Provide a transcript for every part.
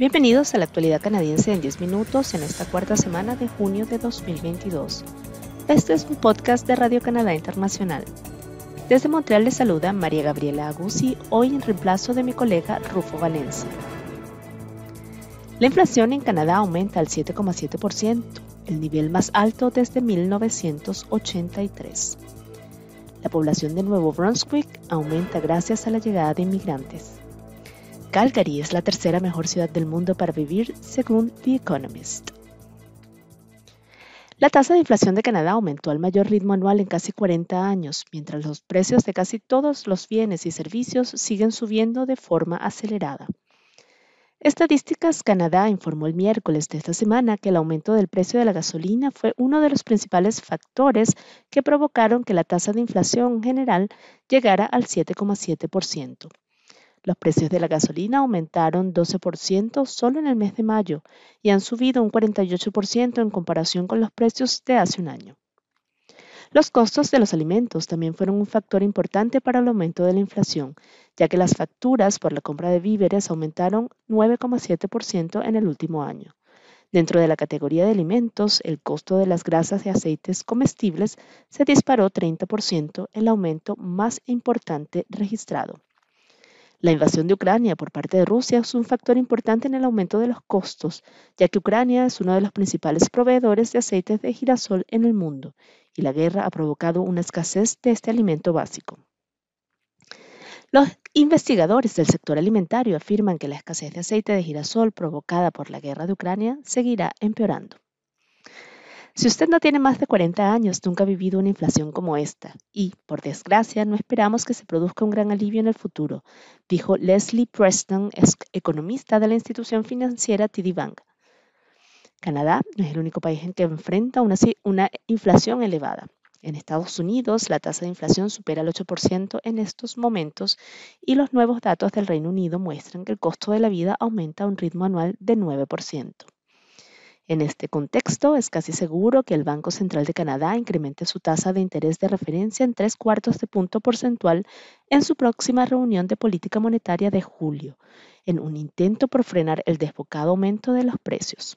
Bienvenidos a la actualidad canadiense en 10 minutos en esta cuarta semana de junio de 2022. Este es un podcast de Radio Canadá Internacional. Desde Montreal les saluda María Gabriela Aguzzi, hoy en reemplazo de mi colega Rufo Valencia. La inflación en Canadá aumenta al 7,7%, el nivel más alto desde 1983. La población de Nuevo Brunswick aumenta gracias a la llegada de inmigrantes. Calgary es la tercera mejor ciudad del mundo para vivir, según The Economist. La tasa de inflación de Canadá aumentó al mayor ritmo anual en casi 40 años, mientras los precios de casi todos los bienes y servicios siguen subiendo de forma acelerada. Estadísticas Canadá informó el miércoles de esta semana que el aumento del precio de la gasolina fue uno de los principales factores que provocaron que la tasa de inflación general llegara al 7,7%. Los precios de la gasolina aumentaron 12% solo en el mes de mayo y han subido un 48% en comparación con los precios de hace un año. Los costos de los alimentos también fueron un factor importante para el aumento de la inflación, ya que las facturas por la compra de víveres aumentaron 9,7% en el último año. Dentro de la categoría de alimentos, el costo de las grasas y aceites comestibles se disparó 30%, el aumento más importante registrado. La invasión de Ucrania por parte de Rusia es un factor importante en el aumento de los costos, ya que Ucrania es uno de los principales proveedores de aceites de girasol en el mundo, y la guerra ha provocado una escasez de este alimento básico. Los investigadores del sector alimentario afirman que la escasez de aceite de girasol provocada por la guerra de Ucrania seguirá empeorando. Si usted no tiene más de 40 años, nunca ha vivido una inflación como esta y, por desgracia, no esperamos que se produzca un gran alivio en el futuro, dijo Leslie Preston, economista de la institución financiera TD Bank. Canadá no es el único país en que enfrenta una, una inflación elevada. En Estados Unidos, la tasa de inflación supera el 8% en estos momentos y los nuevos datos del Reino Unido muestran que el costo de la vida aumenta a un ritmo anual de 9%. En este contexto, es casi seguro que el Banco Central de Canadá incremente su tasa de interés de referencia en tres cuartos de punto porcentual en su próxima reunión de política monetaria de julio, en un intento por frenar el desbocado aumento de los precios.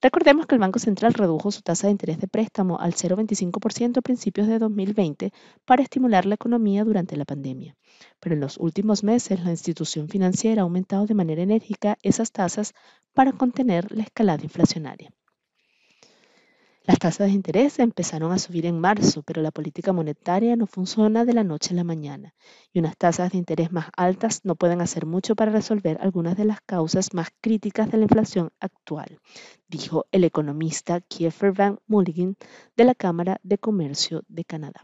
Recordemos que el Banco Central redujo su tasa de interés de préstamo al 0,25% a principios de 2020 para estimular la economía durante la pandemia. Pero en los últimos meses la institución financiera ha aumentado de manera enérgica esas tasas para contener la escalada inflacionaria. Las tasas de interés empezaron a subir en marzo, pero la política monetaria no funciona de la noche a la mañana y unas tasas de interés más altas no pueden hacer mucho para resolver algunas de las causas más críticas de la inflación actual, dijo el economista Kiefer Van Mulligan de la Cámara de Comercio de Canadá.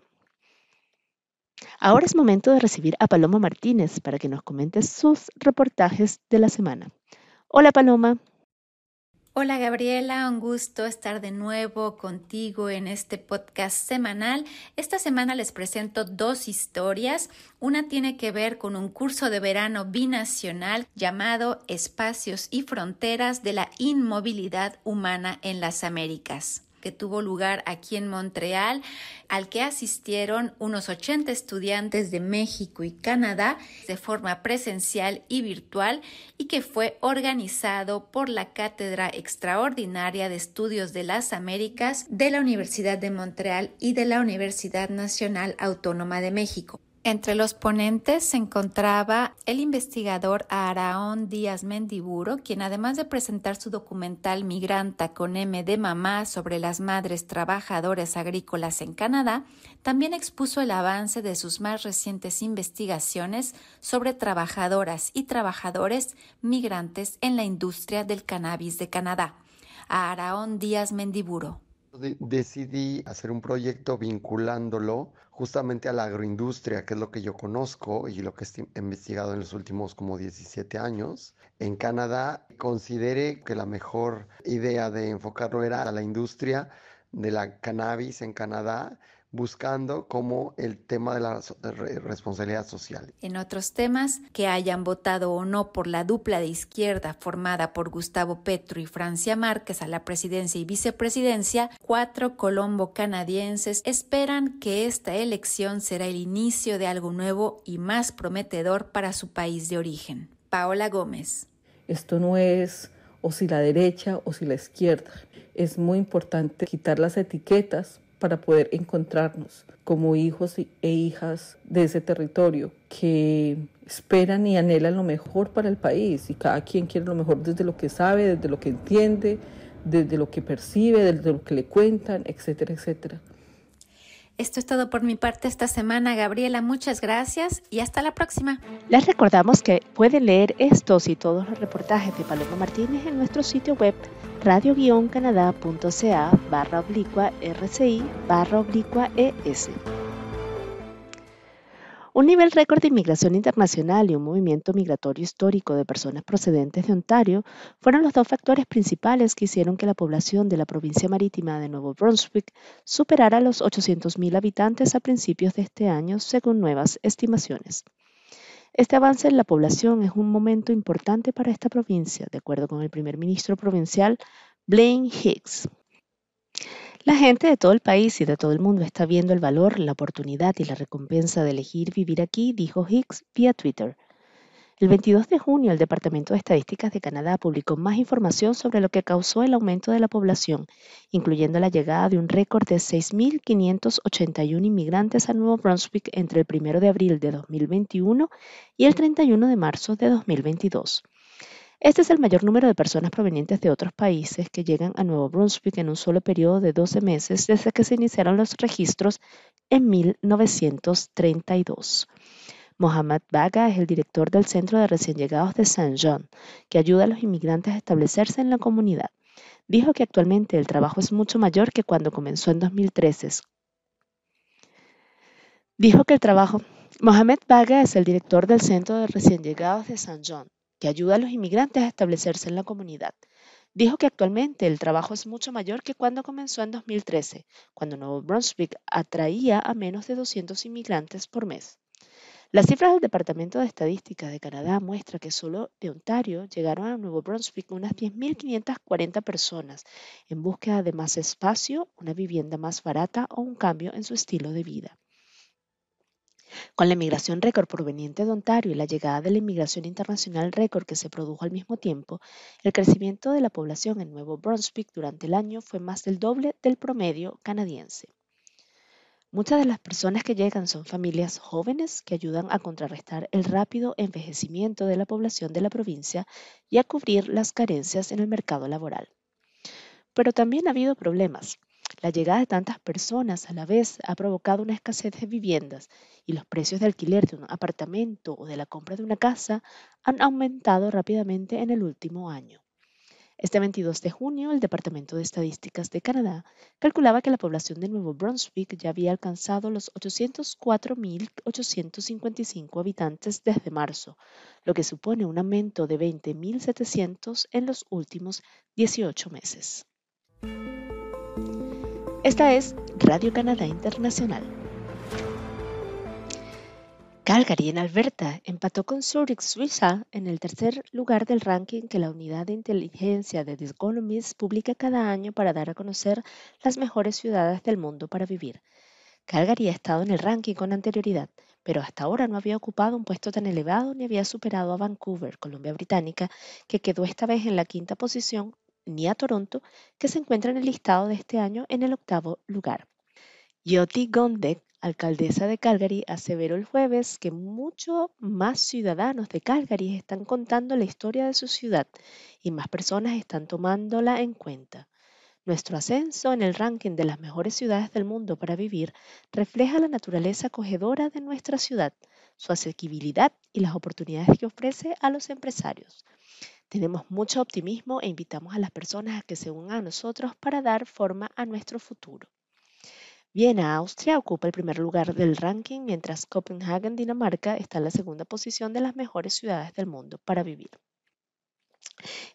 Ahora es momento de recibir a Paloma Martínez para que nos comente sus reportajes de la semana. Hola Paloma. Hola Gabriela, un gusto estar de nuevo contigo en este podcast semanal. Esta semana les presento dos historias. Una tiene que ver con un curso de verano binacional llamado Espacios y Fronteras de la Inmovilidad Humana en las Américas que tuvo lugar aquí en Montreal, al que asistieron unos 80 estudiantes de México y Canadá de forma presencial y virtual y que fue organizado por la Cátedra Extraordinaria de Estudios de las Américas de la Universidad de Montreal y de la Universidad Nacional Autónoma de México. Entre los ponentes se encontraba el investigador Araón Díaz Mendiburo, quien además de presentar su documental Migranta con M de mamá sobre las madres trabajadoras agrícolas en Canadá, también expuso el avance de sus más recientes investigaciones sobre trabajadoras y trabajadores migrantes en la industria del cannabis de Canadá. Araón Díaz Mendiburo decidí hacer un proyecto vinculándolo justamente a la agroindustria, que es lo que yo conozco y lo que he investigado en los últimos como 17 años. En Canadá consideré que la mejor idea de enfocarlo era a la industria de la cannabis en Canadá buscando como el tema de la responsabilidad social. En otros temas, que hayan votado o no por la dupla de izquierda formada por Gustavo Petro y Francia Márquez a la presidencia y vicepresidencia, cuatro colombo canadienses esperan que esta elección será el inicio de algo nuevo y más prometedor para su país de origen. Paola Gómez. Esto no es o si la derecha o si la izquierda. Es muy importante quitar las etiquetas para poder encontrarnos como hijos e hijas de ese territorio que esperan y anhelan lo mejor para el país y cada quien quiere lo mejor desde lo que sabe, desde lo que entiende, desde lo que percibe, desde lo que le cuentan, etcétera, etcétera. Esto es todo por mi parte esta semana, Gabriela. Muchas gracias y hasta la próxima. Les recordamos que pueden leer estos y todos los reportajes de Paloma Martínez en nuestro sitio web radio-canadá.ca barra oblicua rci barra oblicua es. Un nivel récord de inmigración internacional y un movimiento migratorio histórico de personas procedentes de Ontario fueron los dos factores principales que hicieron que la población de la provincia marítima de Nuevo Brunswick superara los 800.000 habitantes a principios de este año, según nuevas estimaciones. Este avance en la población es un momento importante para esta provincia, de acuerdo con el primer ministro provincial Blaine Hicks. La gente de todo el país y de todo el mundo está viendo el valor, la oportunidad y la recompensa de elegir vivir aquí, dijo Hicks vía Twitter. El 22 de junio, el Departamento de Estadísticas de Canadá publicó más información sobre lo que causó el aumento de la población, incluyendo la llegada de un récord de 6.581 inmigrantes a Nuevo Brunswick entre el 1 de abril de 2021 y el 31 de marzo de 2022. Este es el mayor número de personas provenientes de otros países que llegan a Nuevo Brunswick en un solo periodo de 12 meses desde que se iniciaron los registros en 1932. Mohamed Baga es el director del Centro de Recién Llegados de Saint John, que ayuda a los inmigrantes a establecerse en la comunidad. Dijo que actualmente el trabajo es mucho mayor que cuando comenzó en 2013. Dijo que el trabajo. Mohamed Baga es el director del Centro de Recién Llegados de Saint John, que ayuda a los inmigrantes a establecerse en la comunidad. Dijo que actualmente el trabajo es mucho mayor que cuando comenzó en 2013, cuando Nuevo Brunswick atraía a menos de 200 inmigrantes por mes. Las cifras del Departamento de Estadística de Canadá muestran que solo de Ontario llegaron a Nuevo Brunswick unas 10.540 personas en búsqueda de más espacio, una vivienda más barata o un cambio en su estilo de vida. Con la inmigración récord proveniente de Ontario y la llegada de la inmigración internacional récord que se produjo al mismo tiempo, el crecimiento de la población en Nuevo Brunswick durante el año fue más del doble del promedio canadiense. Muchas de las personas que llegan son familias jóvenes que ayudan a contrarrestar el rápido envejecimiento de la población de la provincia y a cubrir las carencias en el mercado laboral. Pero también ha habido problemas. La llegada de tantas personas a la vez ha provocado una escasez de viviendas y los precios de alquiler de un apartamento o de la compra de una casa han aumentado rápidamente en el último año. Este 22 de junio, el Departamento de Estadísticas de Canadá calculaba que la población de Nuevo Brunswick ya había alcanzado los 804.855 habitantes desde marzo, lo que supone un aumento de 20.700 en los últimos 18 meses. Esta es Radio Canadá Internacional. Calgary, en Alberta, empató con Zurich, Suiza, en el tercer lugar del ranking que la unidad de inteligencia de The Economist publica cada año para dar a conocer las mejores ciudades del mundo para vivir. Calgary ha estado en el ranking con anterioridad, pero hasta ahora no había ocupado un puesto tan elevado ni había superado a Vancouver, Columbia Británica, que quedó esta vez en la quinta posición ni a Toronto, que se encuentra en el listado de este año en el octavo lugar. Yoti Gondek, alcaldesa de Calgary, aseveró el jueves que muchos más ciudadanos de Calgary están contando la historia de su ciudad y más personas están tomándola en cuenta. Nuestro ascenso en el ranking de las mejores ciudades del mundo para vivir refleja la naturaleza acogedora de nuestra ciudad, su asequibilidad y las oportunidades que ofrece a los empresarios. Tenemos mucho optimismo e invitamos a las personas a que se unan a nosotros para dar forma a nuestro futuro. Viena, Austria, ocupa el primer lugar del ranking, mientras Copenhagen, Dinamarca, está en la segunda posición de las mejores ciudades del mundo para vivir.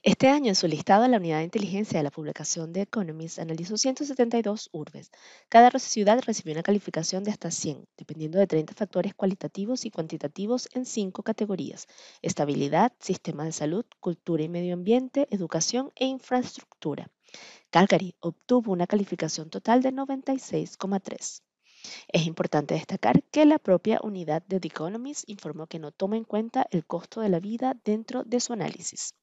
Este año, en su listado, la unidad de inteligencia de la publicación de Economist analizó 172 urbes. Cada ciudad recibió una calificación de hasta 100, dependiendo de 30 factores cualitativos y cuantitativos en cinco categorías: estabilidad, sistema de salud, cultura y medio ambiente, educación e infraestructura. Calgary obtuvo una calificación total de 96,3. Es importante destacar que la propia unidad de The informó que no toma en cuenta el costo de la vida dentro de su análisis.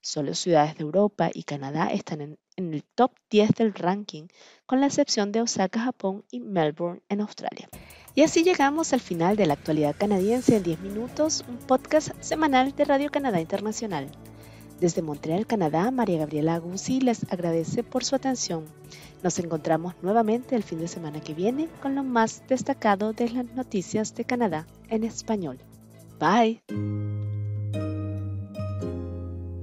Solo ciudades de Europa y Canadá están en, en el top 10 del ranking, con la excepción de Osaka, Japón y Melbourne en Australia. Y así llegamos al final de la actualidad canadiense en 10 minutos, un podcast semanal de Radio Canadá Internacional. Desde Montreal, Canadá, María Gabriela Aguzzi les agradece por su atención. Nos encontramos nuevamente el fin de semana que viene con lo más destacado de las noticias de Canadá en español. Bye.